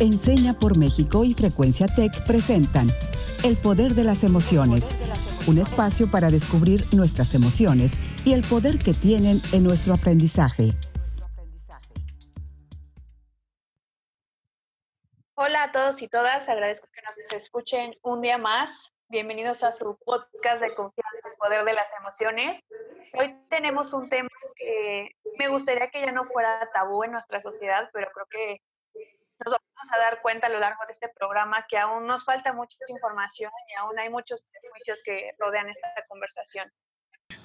Enseña por México y Frecuencia Tech presentan El Poder de las Emociones, un espacio para descubrir nuestras emociones y el poder que tienen en nuestro aprendizaje. Hola a todos y todas, agradezco que nos escuchen un día más. Bienvenidos a su podcast de confianza, el poder de las emociones. Hoy tenemos un tema que me gustaría que ya no fuera tabú en nuestra sociedad, pero creo que nos vamos a dar cuenta a lo largo de este programa que aún nos falta mucha información y aún hay muchos prejuicios que rodean esta conversación.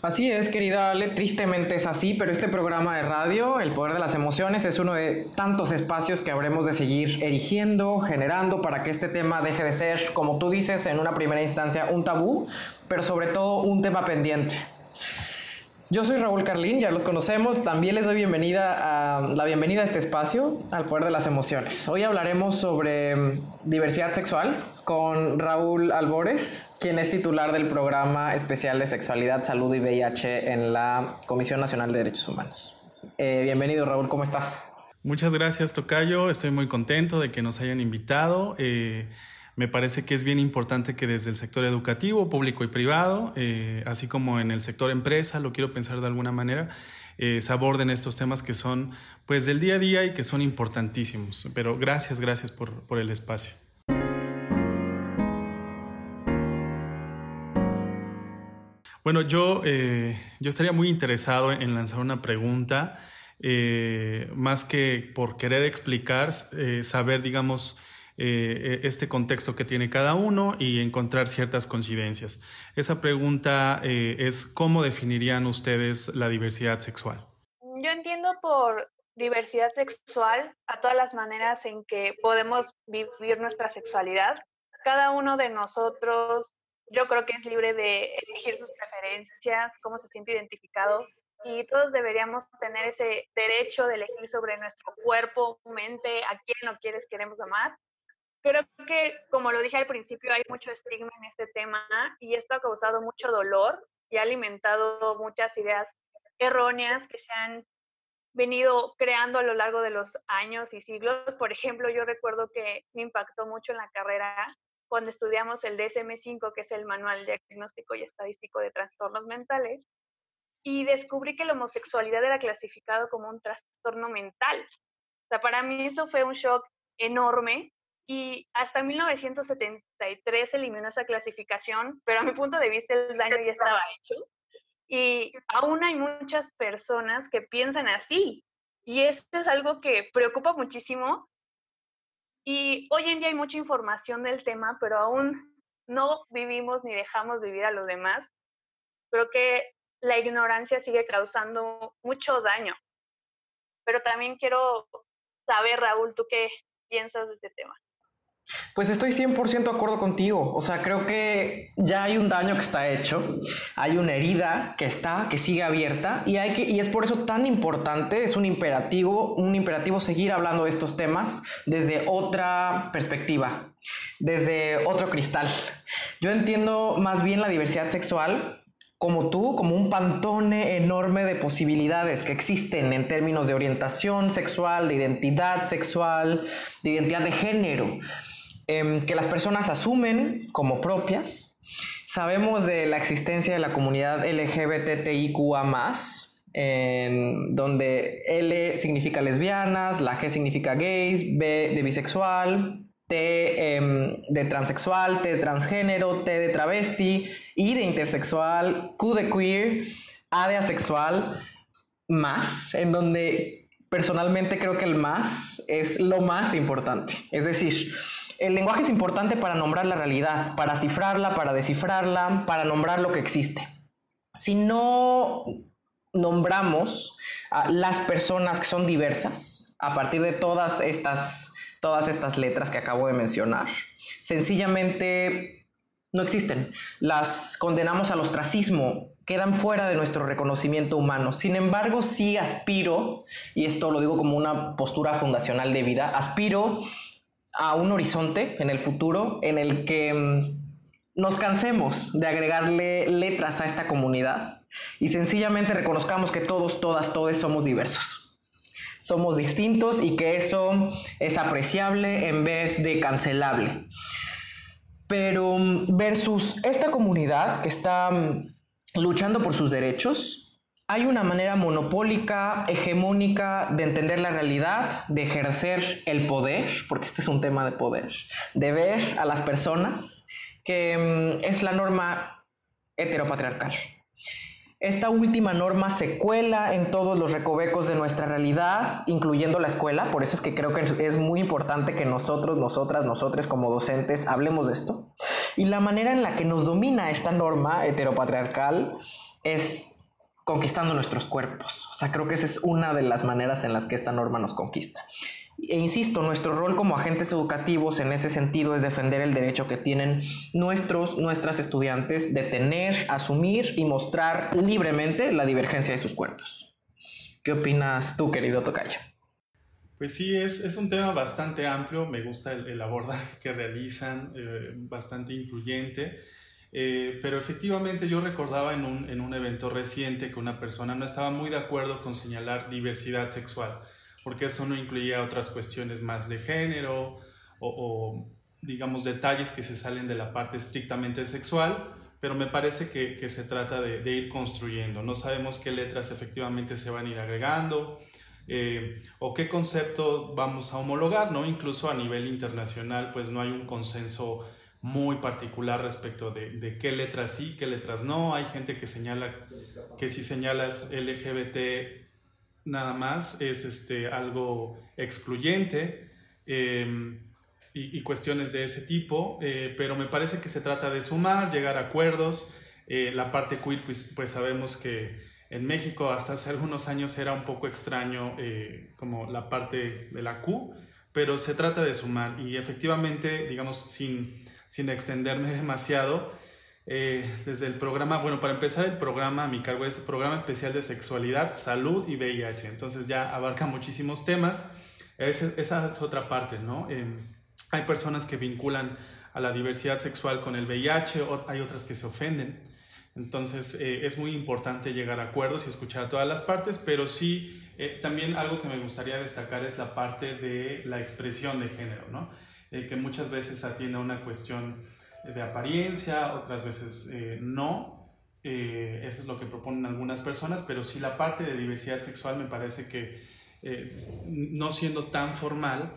Así es, querida Ale, tristemente es así, pero este programa de radio, El Poder de las Emociones, es uno de tantos espacios que habremos de seguir erigiendo, generando para que este tema deje de ser, como tú dices, en una primera instancia un tabú, pero sobre todo un tema pendiente. Yo soy Raúl Carlín, ya los conocemos. También les doy bienvenida a la bienvenida a este espacio, al poder de las emociones. Hoy hablaremos sobre mm, diversidad sexual con Raúl Albores, quien es titular del programa especial de sexualidad, salud y VIH en la Comisión Nacional de Derechos Humanos. Eh, bienvenido, Raúl, ¿cómo estás? Muchas gracias, Tocayo. Estoy muy contento de que nos hayan invitado. Eh, me parece que es bien importante que desde el sector educativo, público y privado, eh, así como en el sector empresa, lo quiero pensar de alguna manera, eh, se aborden estos temas que son pues del día a día y que son importantísimos. Pero gracias, gracias por, por el espacio. Bueno, yo, eh, yo estaría muy interesado en lanzar una pregunta, más que por querer explicar, saber, digamos, eh, e, este contexto que tiene cada uno y encontrar ciertas coincidencias. Esa pregunta eh, es cómo definirían ustedes la diversidad sexual. Yo entiendo por diversidad sexual a todas las maneras en que podemos vivir nuestra sexualidad. Cada uno de nosotros, yo creo que es libre de elegir sus preferencias, cómo se siente identificado y todos deberíamos tener ese derecho de elegir sobre nuestro cuerpo, mente, a quién o quieres queremos amar Creo que, como lo dije al principio, hay mucho estigma en este tema y esto ha causado mucho dolor y ha alimentado muchas ideas erróneas que se han venido creando a lo largo de los años y siglos. Por ejemplo, yo recuerdo que me impactó mucho en la carrera cuando estudiamos el DSM-5, que es el Manual Diagnóstico y Estadístico de Trastornos Mentales, y descubrí que la homosexualidad era clasificado como un trastorno mental. O sea, para mí eso fue un shock enorme y hasta 1973 se eliminó esa clasificación, pero a mi punto de vista el daño ya estaba hecho. Y aún hay muchas personas que piensan así. Y esto es algo que preocupa muchísimo. Y hoy en día hay mucha información del tema, pero aún no vivimos ni dejamos vivir a los demás. Creo que la ignorancia sigue causando mucho daño. Pero también quiero saber, Raúl, ¿tú qué piensas de este tema? Pues estoy 100% de acuerdo contigo. O sea, creo que ya hay un daño que está hecho, hay una herida que está, que sigue abierta y, hay que, y es por eso tan importante, es un imperativo, un imperativo seguir hablando de estos temas desde otra perspectiva, desde otro cristal. Yo entiendo más bien la diversidad sexual como tú, como un pantone enorme de posibilidades que existen en términos de orientación sexual, de identidad sexual, de identidad de género. Em, que las personas asumen como propias. Sabemos de la existencia de la comunidad LGBTIQA, en donde L significa lesbianas, la G significa gays, B de bisexual, T em, de transexual, T de transgénero, T de travesti, I de intersexual, Q de queer, A de asexual, más, en donde personalmente creo que el más es lo más importante. Es decir, el lenguaje es importante para nombrar la realidad, para cifrarla, para descifrarla, para nombrar lo que existe. Si no nombramos a las personas que son diversas a partir de todas estas, todas estas letras que acabo de mencionar, sencillamente no existen. Las condenamos al ostracismo, quedan fuera de nuestro reconocimiento humano. Sin embargo, sí aspiro, y esto lo digo como una postura fundacional de vida, aspiro a un horizonte en el futuro en el que mm, nos cansemos de agregarle letras a esta comunidad y sencillamente reconozcamos que todos, todas, todos somos diversos. somos distintos y que eso es apreciable en vez de cancelable. Pero mm, versus esta comunidad que está mm, luchando por sus derechos, hay una manera monopólica, hegemónica de entender la realidad, de ejercer el poder, porque este es un tema de poder, de ver a las personas, que mm, es la norma heteropatriarcal. Esta última norma se cuela en todos los recovecos de nuestra realidad, incluyendo la escuela, por eso es que creo que es muy importante que nosotros, nosotras, nosotros como docentes hablemos de esto. Y la manera en la que nos domina esta norma heteropatriarcal es conquistando nuestros cuerpos. O sea, creo que esa es una de las maneras en las que esta norma nos conquista. E insisto, nuestro rol como agentes educativos en ese sentido es defender el derecho que tienen nuestros, nuestras estudiantes de tener, asumir y mostrar libremente la divergencia de sus cuerpos. ¿Qué opinas tú, querido Tocayo? Pues sí, es, un tema bastante amplio, me gusta el, abordaje que realizan, eh, bastante incluyente. Eh, pero efectivamente yo recordaba en un, en un, evento reciente que una persona no estaba muy de acuerdo con señalar diversidad sexual, porque eso no incluía otras cuestiones más de género o, digamos, detalles que se salen de la parte estrictamente sexual, pero me parece que, que se trata de, de, ir construyendo. No sabemos qué letras efectivamente se van a ir agregando. Eh, o qué concepto vamos a homologar, ¿no? Incluso a nivel internacional, pues no hay un consenso muy particular respecto de, qué letras sí, qué letras no. Hay gente que señala que si señalas LGBT nada más es este, algo excluyente em, y, cuestiones de ese tipo, eh, pero me parece que se trata de sumar, llegar a acuerdos. Eh, la parte queer, pues, pues, sabemos que en México hasta hace algunos años era un poco extraño eh, como la parte de la Q, pero se trata de sumar y efectivamente, digamos, sin sin extenderme demasiado, eh, desde el programa, bueno, para empezar el programa, mi cargo es Programa Especial de Sexualidad, Salud y VIH, entonces ya abarca muchísimos temas, esa es otra parte, ¿no? Em, hay personas que vinculan a la diversidad sexual con el VIH, hay otras que se ofenden, entonces eh, es muy importante llegar a acuerdos y escuchar a todas las partes, pero sí, eh, también algo que me gustaría destacar es la parte de la expresión de género, ¿no? Eh, que muchas veces atiende a una cuestión de apariencia, otras veces eh, no. Eh, eso es lo que proponen algunas personas, pero sí la parte de diversidad sexual me parece que no siendo tan formal,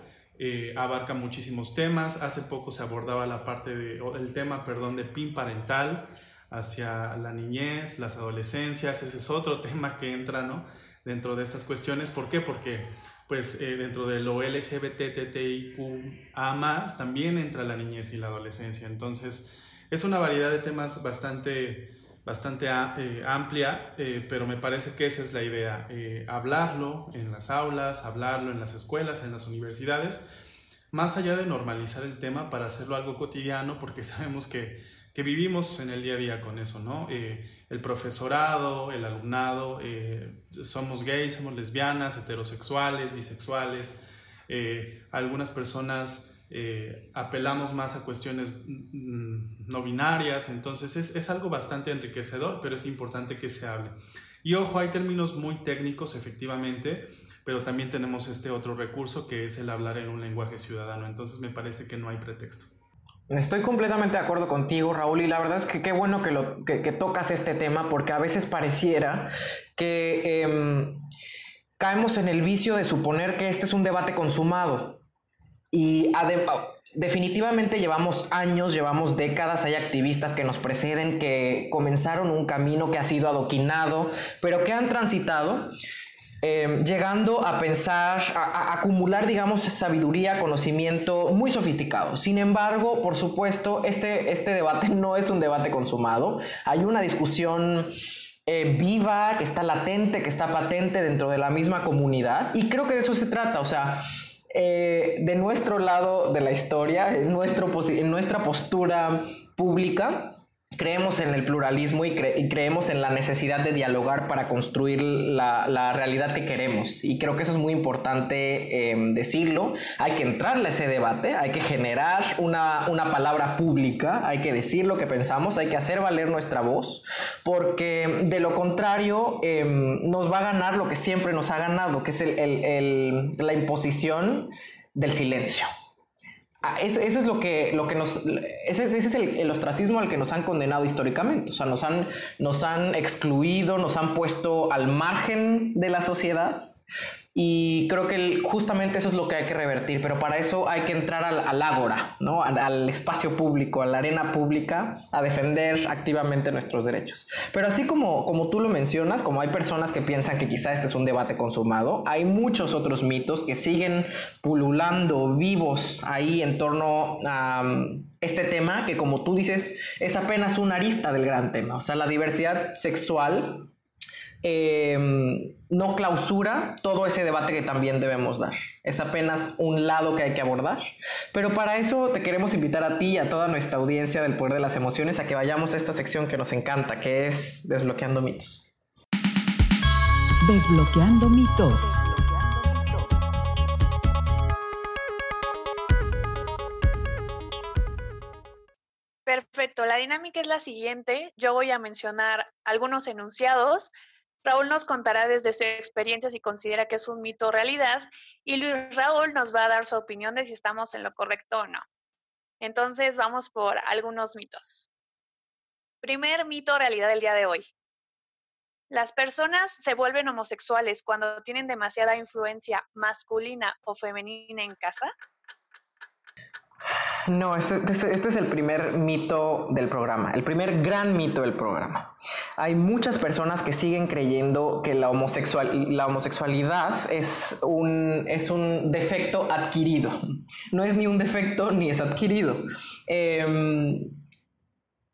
abarca muchísimos temas. Hace poco se abordaba la parte de, el tema, perdón, de PIN parental hacia la niñez, las adolescencias. Ese es otro tema que entra, ¿no? Dentro de estas cuestiones. ¿Por qué? Porque pues eh, dentro de lo LGBTTIQA también entra la niñez y la adolescencia. Entonces, es una variedad de temas bastante, bastante eh, amplia, eh, pero me parece que esa es la idea, hablarlo en las aulas, hablarlo en las escuelas, en las universidades, más allá de normalizar el tema para hacerlo algo cotidiano, porque sabemos que, que vivimos en el día a día con eso, ¿no? El profesorado, el alumnado, eh, somos gays, somos lesbianas, heterosexuales, bisexuales, eh, algunas personas eh, apelamos más a cuestiones mm, no binarias, entonces es, es, algo bastante enriquecedor, pero es importante que se hable. Y ojo, hay términos muy técnicos, efectivamente, pero también tenemos este otro recurso que es el hablar en un lenguaje ciudadano, entonces me parece que no hay pretexto. Estoy completamente de acuerdo contigo, Raúl, y la verdad es que qué bueno que, lo, que, tocas este tema, porque a veces pareciera que em, caemos en el vicio de suponer que este es un debate consumado. Y definitivamente llevamos años, llevamos décadas, hay activistas que nos preceden, que comenzaron un camino que ha sido adoquinado, pero que han transitado Em, llegando a pensar, a, acumular, digamos, sabiduría, conocimiento muy sofisticado. Sin embargo, por supuesto, este, este debate no es un debate consumado. Hay una discusión eh, viva, que está latente, que está patente dentro de la misma comunidad. Y creo que de eso se trata. O sea, eh, de nuestro lado de la historia, en, nuestra postura pública, creemos en el pluralismo y, creemos en la necesidad de dialogar para construir la, realidad que queremos. Y creo que eso es muy importante em, decirlo. Hay que entrarle a ese debate, hay que generar una, palabra pública, hay que decir lo que pensamos, hay que hacer valer nuestra voz, porque de lo contrario em, nos va a ganar lo que siempre nos ha ganado, que es la imposición del silencio. Ah, eso, es lo que, lo que nos. Ese, es el, ostracismo al que nos han condenado históricamente. O sea, nos han, nos han excluido, nos han puesto al margen de la sociedad y creo que justamente eso es lo que hay que revertir, pero para eso hay que entrar al, ágora, ¿no? Al, espacio público, a la arena pública, a defender activamente nuestros derechos. Pero así como, como tú lo mencionas, como hay personas que piensan que quizá este es un debate consumado, hay muchos otros mitos que siguen pululando vivos ahí en torno a um, este tema, que como tú dices, es apenas una arista del gran tema. O sea, la diversidad sexual Em, no clausura todo ese debate que también debemos dar. Es apenas un lado que hay que abordar. Pero para eso te queremos invitar a ti y a toda nuestra audiencia del Poder de las Emociones a que vayamos a esta sección que nos encanta, que es Desbloqueando mitos. Desbloqueando mitos. Perfecto, la dinámica es la siguiente. Yo voy a mencionar algunos enunciados Raúl nos contará desde su experiencia si considera que es un mito o realidad y Luis Raúl nos va a dar su opinión de si estamos en lo correcto o no. Entonces vamos por algunos mitos. Primer mito realidad del día de hoy. Las personas se vuelven homosexuales cuando tienen demasiada influencia masculina o femenina en casa. No, este, este, este, es el primer mito del programa, el primer gran mito del programa. Hay muchas personas que siguen creyendo que la, homosexual, la homosexualidad es un, defecto adquirido. No es ni un defecto ni es adquirido. Em,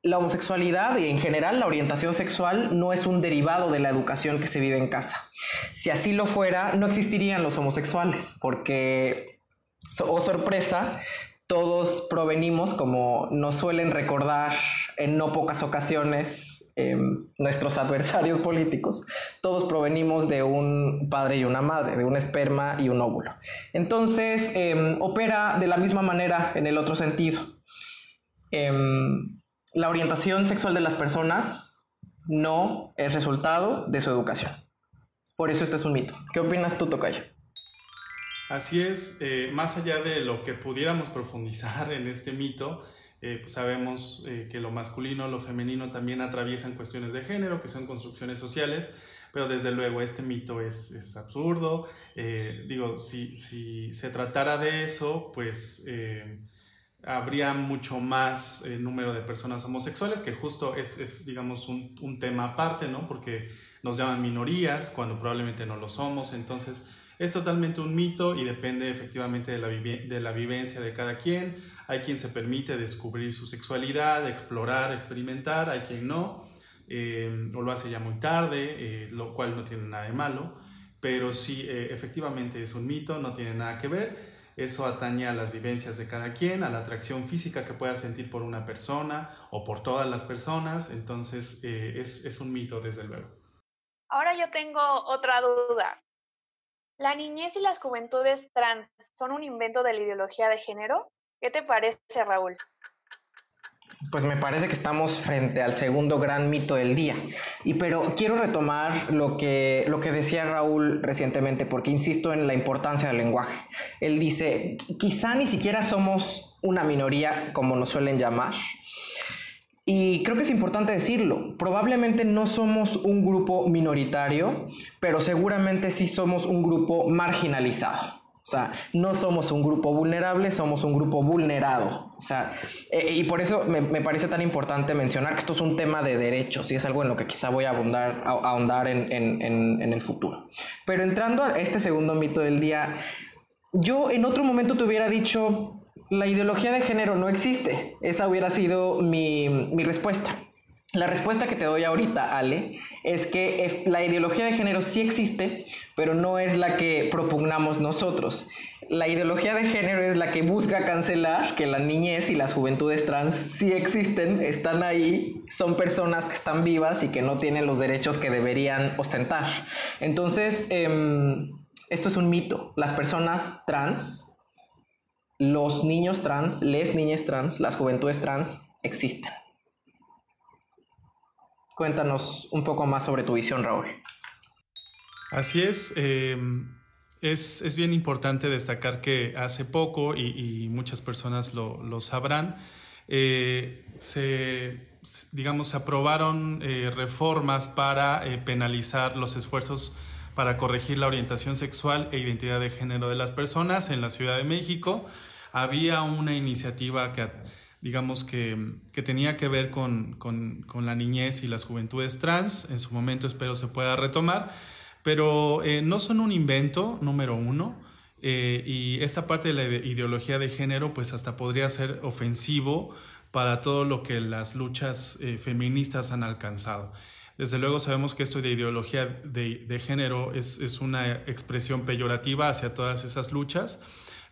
la homosexualidad y en general la orientación sexual no es un derivado de la educación que se vive en casa. Si así lo fuera, no existirían los homosexuales, porque, oh sorpresa, todos provenimos, como nos suelen recordar en no pocas ocasiones em, nuestros adversarios políticos, todos provenimos de un padre y una madre, de un esperma y un óvulo. Entonces, em, opera de la misma manera en el otro sentido. Em, la orientación sexual de las personas no es resultado de su educación. Por eso este es un mito. ¿Qué opinas tú, Tocayo? Así es, eh, más allá de lo que pudiéramos profundizar en este mito, eh, pues sabemos eh, que lo masculino, lo femenino también atraviesan cuestiones de género, que son construcciones sociales, pero desde luego este mito es, absurdo. digo, si, se tratara de eso, pues habría mucho más número de personas homosexuales, que justo es, digamos, un, un tema aparte, ¿no? Porque nos llaman minorías cuando probablemente no lo somos, entonces es totalmente un mito y depende efectivamente de la, de la vivencia de cada quien. Hay quien se permite descubrir su sexualidad, explorar, experimentar, hay quien no, eh, o lo hace ya muy tarde, eh, lo cual no tiene nada de malo, pero sí, eh, efectivamente es un mito, no tiene nada que ver. Eso atañe a las vivencias de cada quien, a la atracción física que pueda sentir por una persona o por todas las personas. Entonces, es, es un mito, desde luego. Ahora yo tengo otra duda. ¿La niñez y las juventudes trans son un invento de la ideología de género? ¿Qué te parece, Raúl? Pues me parece que estamos frente al segundo gran mito del día. Y pero quiero retomar lo que, lo que decía Raúl recientemente, porque insisto en la importancia del lenguaje. Él dice, quizá ni siquiera somos una minoría como nos suelen llamar, y creo que es importante decirlo, probablemente no somos un grupo minoritario, pero seguramente sí somos un grupo marginalizado. O sea, no somos un grupo vulnerable, somos un grupo vulnerado. O sea, eh, y por eso me, parece tan importante mencionar que esto es un tema de derechos y es algo en lo que quizá voy a abundar, a, ahondar en, en el futuro. Pero entrando a este segundo mito del día, yo en otro momento te hubiera dicho, la ideología de género no existe. Esa hubiera sido mi, respuesta. La respuesta que te doy ahorita, Ale, es que la ideología de género sí existe, pero no es la que propugnamos nosotros. La ideología de género es la que busca cancelar que la niñez y las juventudes trans sí existen, están ahí, son personas que están vivas y que no tienen los derechos que deberían ostentar. Entonces, em, esto es un mito. Las personas trans, los niños trans, les niñas trans, las juventudes trans existen. Cuéntanos un poco más sobre tu visión, Raúl. Así es. Em, es, bien importante destacar que hace poco, y, muchas personas lo, sabrán, eh, se, digamos, aprobaron eh, reformas para eh, penalizar los esfuerzos para corregir la orientación sexual e identidad de género de las personas en la Ciudad de México. Había una iniciativa que digamos que, tenía que ver con, la niñez y las juventudes trans. En su momento espero se pueda retomar, pero eh, no son un invento, número uno. Eh, y esta parte de la ideología de género, pues hasta podría ser ofensivo para todo lo que las luchas eh, feministas han alcanzado. Desde luego sabemos que esto de ideología de, género es, es, una expresión peyorativa hacia todas esas luchas,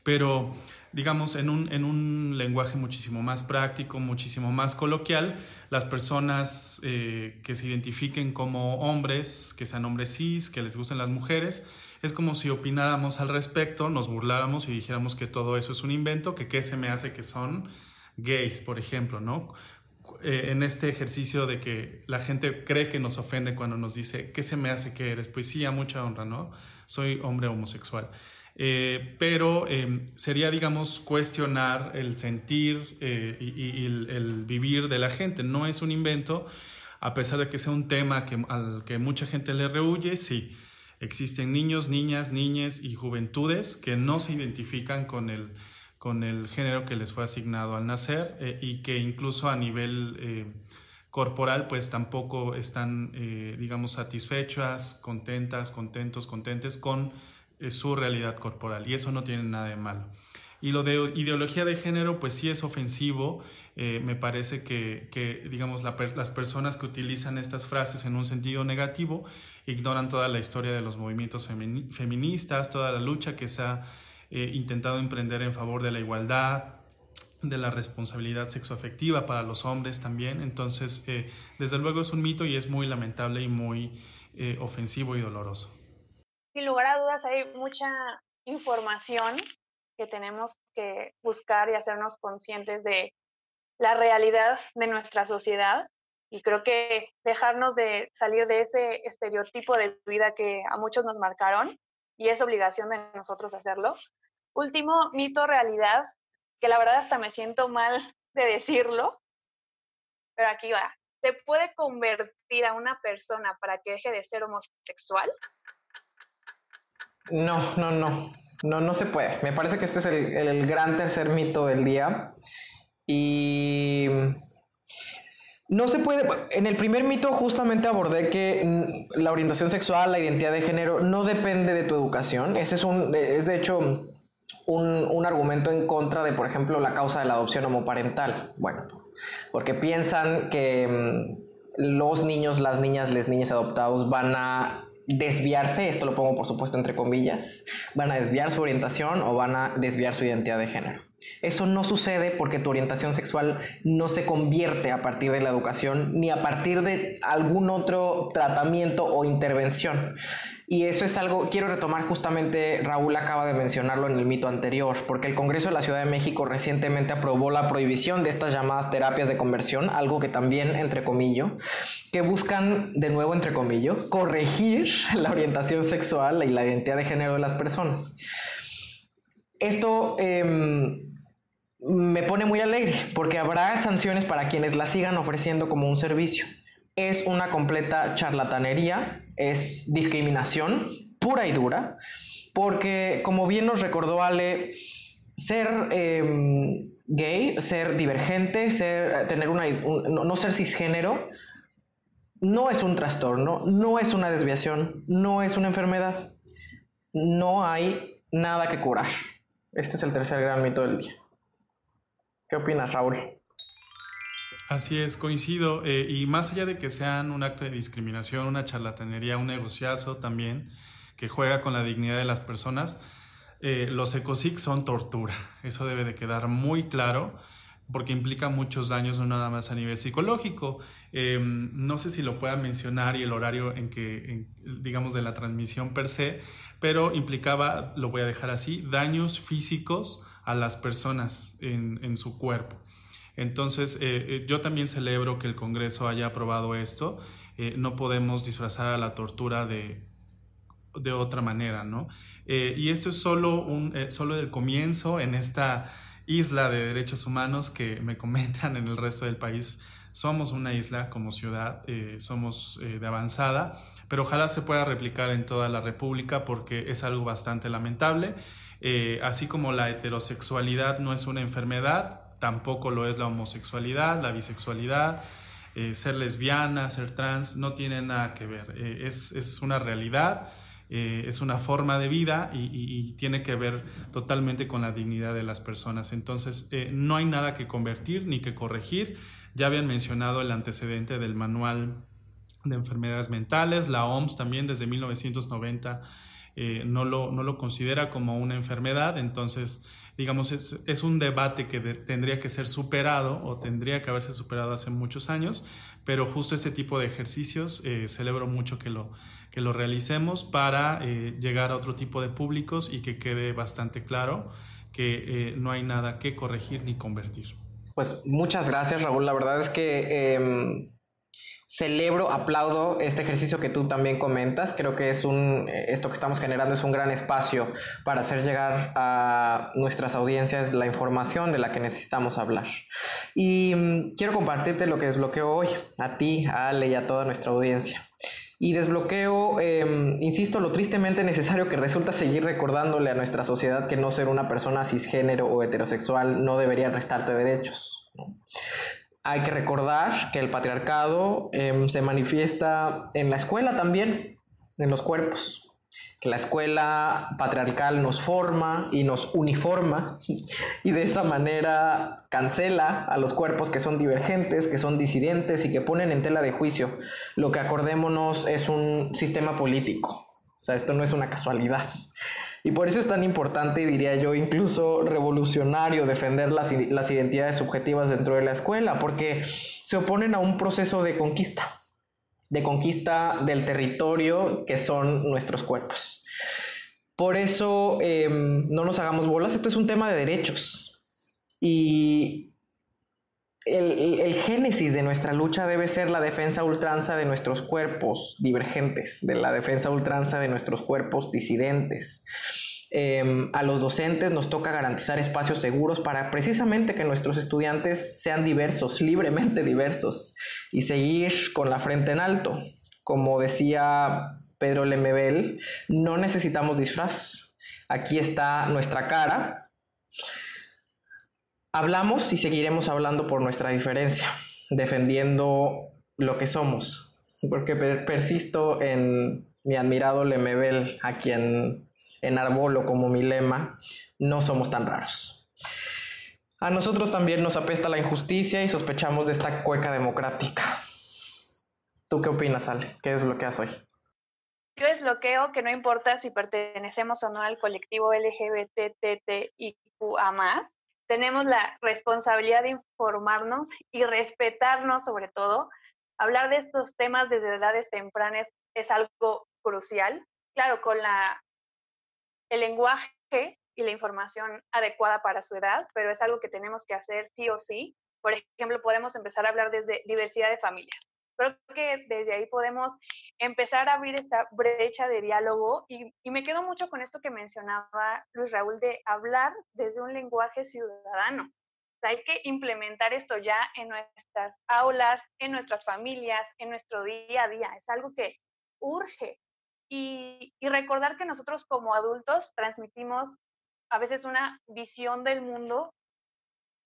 pero digamos, en un, en un lenguaje muchísimo más práctico, muchísimo más coloquial, las personas eh, que se identifiquen como hombres, que sean hombres cis, que les gusten las mujeres, es como si opináramos al respecto, nos burláramos y dijéramos que todo eso es un invento, que qué se me hace que son gays, por ejemplo, ¿no? Eh, en este ejercicio de que la gente cree que nos ofende cuando nos dice, ¿qué se me hace que eres? Pues sí, a mucha honra, ¿no? Soy hombre homosexual. Eh, pero em, sería, digamos, cuestionar el sentir eh, y, el, vivir de la gente. No es un invento, a pesar de que sea un tema que, al que mucha gente le rehuye, sí. Existen niños, niñas, niñas y juventudes que no se identifican con el, con el género que les fue asignado al nacer eh, y que incluso a nivel corporal pues tampoco están, digamos, satisfechas, contentas, contentos, contentes con su realidad corporal y eso no tiene nada de malo. Y lo de ideología de género, pues sí es ofensivo. Eh, me parece que, digamos, las personas que utilizan estas frases en un sentido negativo ignoran toda la historia de los movimientos feministas, toda la lucha que se ha eh, intentado emprender en favor de la igualdad, de la responsabilidad sexoafectiva para los hombres también. Entonces, eh, desde luego es un mito y es muy lamentable y muy ofensivo y doloroso sin lugar a dudas hay mucha información que tenemos que buscar y hacernos conscientes de la realidad de nuestra sociedad. Y creo que dejarnos de salir de ese estereotipo de vida que a muchos nos marcaron, y es obligación de nosotros hacerlo. Último, mito realidad, que la verdad hasta me siento mal de decirlo, pero aquí va. ¿Se puede convertir a una persona para que deje de ser homosexual? No, no, no. No, no se puede. Me parece que este es el, gran tercer mito del día. Y no se puede. En el primer mito justamente abordé que la orientación sexual, la identidad de género, no depende de tu educación. Ese es un, es de hecho un, un argumento en contra de, por ejemplo, la causa de la adopción homoparental. Bueno, porque piensan que mm, los niños, las niñas, les niñas adoptados van a desviarse, esto lo pongo por supuesto entre comillas, van a desviar su orientación o van a desviar su identidad de género. Eso no sucede porque tu orientación sexual no se convierte a partir de la educación ni a partir de algún otro tratamiento o intervención. Y eso es algo, quiero retomar justamente, Raúl acaba de mencionarlo en el mito anterior, porque el Congreso de la Ciudad de México recientemente aprobó la prohibición de estas llamadas terapias de conversión, algo que también, entre comillas, que buscan, de nuevo, entre comillas, corregir la orientación sexual y la identidad de género de las personas. Esto... Em, me pone muy alegre porque habrá sanciones para quienes la sigan ofreciendo como un servicio es una completa charlatanería, es discriminación pura y dura, porque como bien nos recordó Ale, ser em, gay, ser divergente, ser, tener una, no ser cisgénero, no es un trastorno, no es una desviación, no es una enfermedad. No hay nada que curar. Este es el tercer gran mito del día. ¿Qué opinas, Raúl? Así es, coincido. Eh, y más allá de que sean un acto de discriminación, una charlatanería, un negociazo también, que juega con la dignidad de las personas, eh, los ecosics son tortura. Eso debe de quedar muy claro porque implica muchos daños, no nada más a nivel psicológico. Em, no sé si lo pueda mencionar y el horario en que, digamos, de la transmisión per se, pero implicaba, lo voy a dejar así, daños físicos a las personas en, su cuerpo. Entonces, eh, eh, yo también celebro que el Congreso haya aprobado esto. no podemos disfrazar a la tortura de, de otra manera, ¿no? Eh, y esto es solo, un, eh, solo el comienzo en esta isla de derechos humanos que me comentan en el resto del país. Somos una isla como ciudad, eh, somos de avanzada, pero ojalá se pueda replicar en toda la República porque es algo bastante lamentable. Así como la heterosexualidad no es una enfermedad, tampoco lo es la homosexualidad, la bisexualidad, ser lesbiana, ser trans, no tiene nada que ver. es, es, una realidad eh, es una forma de vida y, tiene que ver totalmente con la dignidad de las personas. Entonces, eh, no hay nada que convertir ni que corregir. Ya habían mencionado el antecedente del manual de enfermedades mentales, la OMS también desde 1990 eh, no, lo, no lo considera como una enfermedad, entonces digamos, es, un debate que tendría que ser superado o tendría que haberse superado hace muchos años, pero justo este tipo de ejercicios celebro mucho que lo, que lo realicemos para eh, llegar a otro tipo de públicos y que quede bastante claro que eh, no hay nada que corregir ni convertir. Pues muchas gracias Raúl, la verdad es que em, celebro, aplaudo este ejercicio que tú también comentas, creo que es un, esto que estamos generando es un gran espacio para hacer llegar a nuestras audiencias la información de la que necesitamos hablar. Y mm, quiero compartirte lo que desbloqueo hoy, a ti, a Ale y a toda nuestra audiencia y desbloqueo, em, insisto, lo tristemente necesario que resulta seguir recordándole a nuestra sociedad que no ser una persona cisgénero o heterosexual no debería restarte derechos. Hay que recordar que el patriarcado em, se manifiesta en la escuela también, en los cuerpos que la escuela patriarcal nos forma y nos uniforma y de esa manera cancela a los cuerpos que son divergentes, que son disidentes y que ponen en tela de juicio lo que acordémonos es un sistema político. O sea, esto no es una casualidad. Y por eso es tan importante, diría yo, incluso revolucionario defender las, las identidades subjetivas dentro de la escuela, porque se oponen a un proceso de conquista de conquista del territorio que son nuestros cuerpos. Por eso em, no nos hagamos bolas, esto es un tema de derechos. Y el, el, génesis de nuestra lucha debe ser la defensa ultranza de nuestros cuerpos divergentes, de la defensa ultranza de nuestros cuerpos disidentes. Em, a los docentes nos toca garantizar espacios seguros para precisamente que nuestros estudiantes sean diversos, libremente diversos, y seguir con la frente en alto. Como decía Pedro Lemebel, no necesitamos disfraz. Aquí está nuestra cara. Hablamos y seguiremos hablando por nuestra diferencia, defendiendo lo que somos, porque persisto en mi admirado Lemebel, a quien en Arbolo como mi lema, no somos tan raros. A nosotros también nos apesta la injusticia y sospechamos de esta cueca democrática. ¿Tú qué opinas, Ale? ¿Qué desbloqueas hoy? Yo desbloqueo que no importa si pertenecemos o no al colectivo LGBTTIQA+, tenemos la responsabilidad de informarnos y respetarnos sobre todo. Hablar de estos temas desde edades tempranas es algo crucial. Claro, con la el lenguaje y la información adecuada para su edad, pero es algo que tenemos que hacer sí o sí. Por ejemplo, podemos empezar a hablar desde diversidad de familias. Creo que desde ahí podemos empezar a abrir esta brecha de diálogo y, me quedo mucho con esto que mencionaba Luis Raúl de hablar desde un lenguaje ciudadano. hay que implementar esto ya en nuestras aulas, en nuestras familias, en nuestro día a día. Es algo que urge y, recordar que nosotros como adultos transmitimos a veces una visión del mundo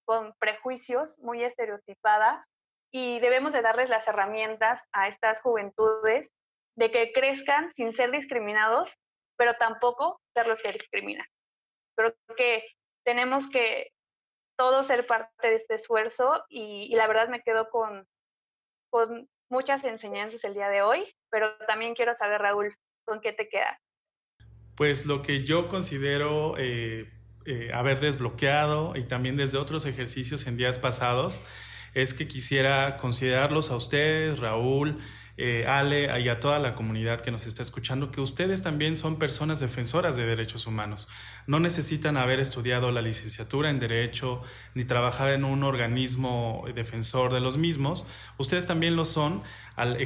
con prejuicios muy estereotipada y debemos de darles las herramientas a estas juventudes de que crezcan sin ser discriminados, pero tampoco ser los que discriminan. Creo que tenemos que todo ser parte de este esfuerzo y, la verdad me quedo con, con muchas enseñanzas el día de hoy, pero también quiero saber, Raúl, ¿con qué te quedas? Pues lo que yo considero eh, eh, haber desbloqueado y también desde otros ejercicios en días pasados es que quisiera considerarlos a ustedes, Raúl, eh, Ale y a toda la comunidad que nos está escuchando, que ustedes también son personas defensoras de derechos humanos. No necesitan haber estudiado la licenciatura en Derecho ni trabajar en un organismo defensor de los mismos. Ustedes también lo son al,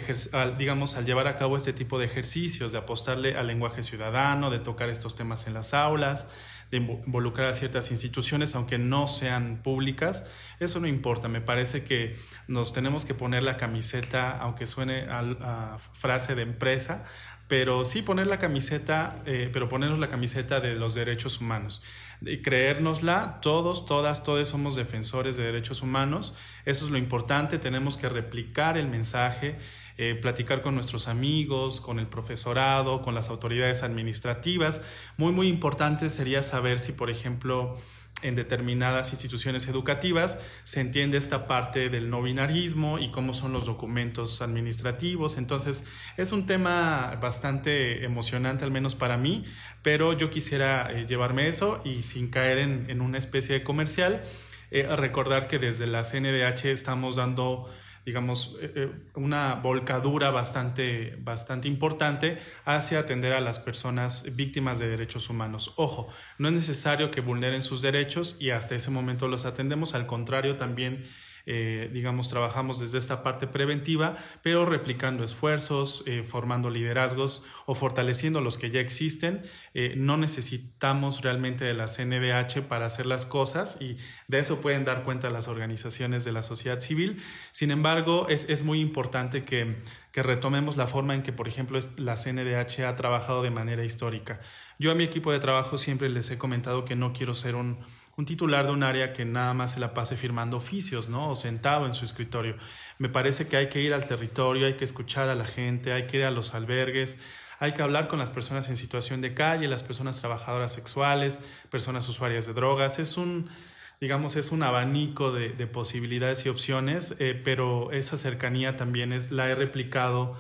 digamos, al llevar a cabo este tipo de ejercicios, de apostarle al lenguaje ciudadano, de tocar estos temas en las aulas, de involucrar a ciertas instituciones, aunque no sean públicas, eso no importa. Me parece que nos tenemos que poner la camiseta, aunque suene a, frase de empresa, pero sí poner la camiseta, eh, pero ponernos la camiseta de los derechos humanos. Y creérnosla, todos, todas, todos somos defensores de derechos humanos. Eso es lo importante, tenemos que replicar el mensaje eh, platicar con nuestros amigos, con el profesorado, con las autoridades administrativas. Muy, muy importante sería saber si, por ejemplo, en determinadas instituciones educativas se entiende esta parte del no binarismo y cómo son los documentos administrativos. Entonces es un tema bastante emocionante, al menos para mí, pero yo quisiera eh, llevarme eso y sin caer en, una especie de comercial, eh, recordar que desde la CNDH estamos dando digamos, eh, eh, una volcadura bastante, bastante importante hacia atender a las personas víctimas de derechos humanos. Ojo, no es necesario que vulneren sus derechos y hasta ese momento los atendemos, al contrario, también eh, digamos, trabajamos desde esta parte preventiva, pero replicando esfuerzos, eh, formando liderazgos o fortaleciendo los que ya existen. Eh, no necesitamos realmente de la CNDH para hacer las cosas y de eso pueden dar cuenta las organizaciones de la sociedad civil. Sin embargo, es, es muy importante que, que retomemos la forma en que, por ejemplo, la CNDH ha trabajado de manera histórica. Yo a mi equipo de trabajo siempre les he comentado que no quiero ser un un titular de un área que nada más se la pase firmando oficios, ¿no? O sentado en su escritorio. Me parece que hay que ir al territorio, hay que escuchar a la gente, hay que ir a los albergues, hay que hablar con las personas en situación de calle, las personas trabajadoras sexuales, personas usuarias de drogas. Es un, digamos, es un abanico de, posibilidades y opciones, eh, pero esa cercanía también es, la he replicado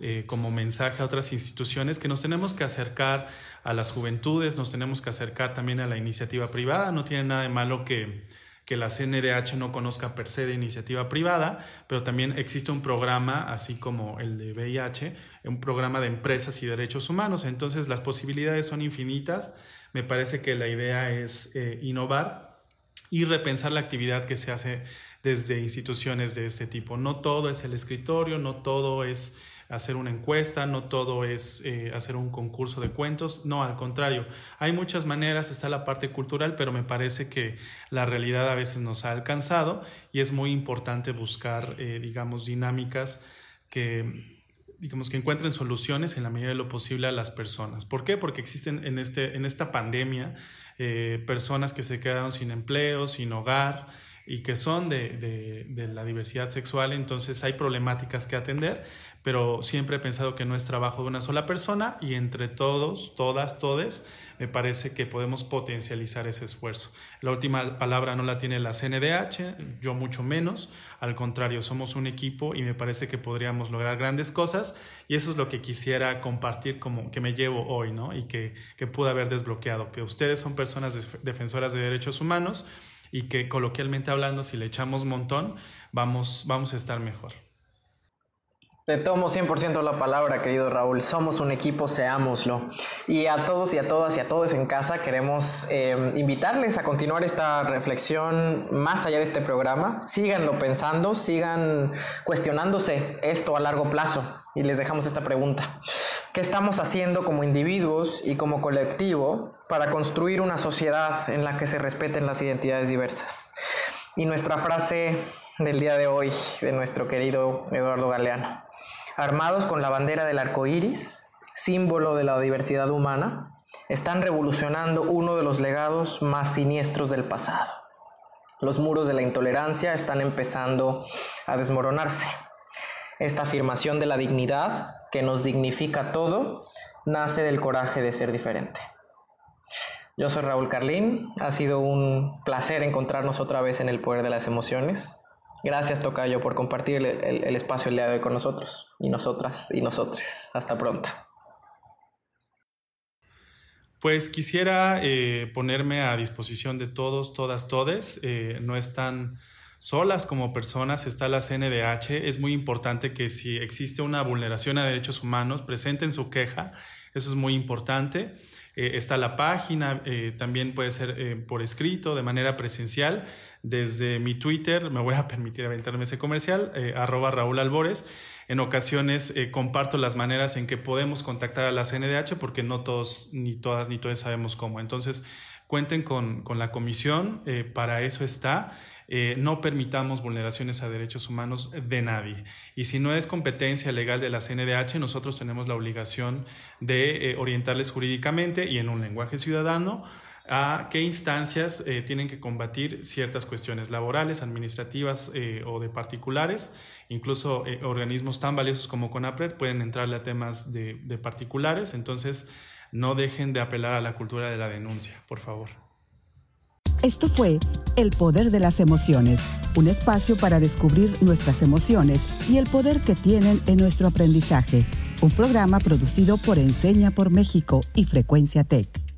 eh, como mensaje a otras instituciones que nos tenemos que acercar a las juventudes, nos tenemos que acercar también a la iniciativa privada. No tiene nada de malo que, que la CNDH no conozca per se de iniciativa privada, pero también existe un programa, así como el de VIH, un programa de empresas y derechos humanos. Entonces las posibilidades son infinitas. Me parece que la idea es eh, innovar y repensar la actividad que se hace desde instituciones de este tipo. No todo es el escritorio, no todo es hacer una encuesta, no todo es eh, hacer un concurso de cuentos, no, al contrario, hay muchas maneras, está la parte cultural, pero me parece que la realidad a veces nos ha alcanzado y es muy importante buscar, eh, digamos, dinámicas que digamos que encuentren soluciones en la medida de lo posible a las personas. ¿Por qué? Porque existen en, este, en esta pandemia eh, personas que se quedaron sin empleo, sin hogar, y que son de, de, la diversidad sexual, entonces hay problemáticas que atender, pero siempre he pensado que no es trabajo de una sola persona y entre todos, todas, todes, me parece que podemos potencializar ese esfuerzo. La última palabra no la tiene la CNDH, yo mucho menos, al contrario, somos un equipo y me parece que podríamos lograr grandes cosas y eso es lo que quisiera compartir como que me llevo hoy, ¿no? Y que, que pude haber desbloqueado, que ustedes son personas defensoras de derechos humanos, y que coloquialmente hablando, si le echamos montón, vamos, vamos a estar mejor. Te tomo 100% la palabra, querido Raúl. Somos un equipo, seámoslo. Y a todos y a todas y a todos en casa queremos eh, invitarles a continuar esta reflexión más allá de este programa. Síganlo pensando, sigan cuestionándose esto a largo plazo. Y les dejamos esta pregunta. ¿Qué estamos haciendo como individuos y como colectivo para construir una sociedad en la que se respeten las identidades diversas? Y nuestra frase del día de hoy de nuestro querido Eduardo Galeano armados con la bandera del arco iris, símbolo de la diversidad humana, están revolucionando uno de los legados más siniestros del pasado. Los muros de la intolerancia están empezando a desmoronarse. Esta afirmación de la dignidad, que nos dignifica todo, nace del coraje de ser diferente. Yo soy Raúl Carlín. Ha sido un placer encontrarnos otra vez en el poder de las emociones. Gracias, Tocayo, por compartir el, espacio el día de hoy con nosotros y nosotras y nosotros. Hasta pronto. Pues quisiera eh, ponerme a disposición de todos, todas, todes. Eh, no están solas como personas, está la CNDH. Es muy importante que si existe una vulneración a derechos humanos, presenten su queja. Eso es muy importante. Eh, está la página, también puede ser por escrito, de manera presencial. Desde mi Twitter, me voy a permitir aventarme ese comercial, arroba Raúl Albores en ocasiones eh, comparto las maneras en que podemos contactar a la CNDH porque no todos, ni todas, ni todos sabemos cómo. Entonces, cuenten con, la comisión, eh, para eso está. Eh, no permitamos vulneraciones a derechos humanos de nadie. Y si no es competencia legal de la CNDH, nosotros tenemos la obligación de orientarles jurídicamente y en un lenguaje ciudadano a qué instancias tienen que combatir ciertas cuestiones laborales, administrativas o de particulares Incluso eh, organismos tan valiosos como CONAPRED pueden entrarle a temas de, de particulares, entonces no dejen de apelar a la cultura de la denuncia, por favor. Esto fue El Poder de las Emociones, un espacio para descubrir nuestras emociones y el poder que tienen en nuestro aprendizaje. Un programa producido por Enseña por México y Frecuencia Tech.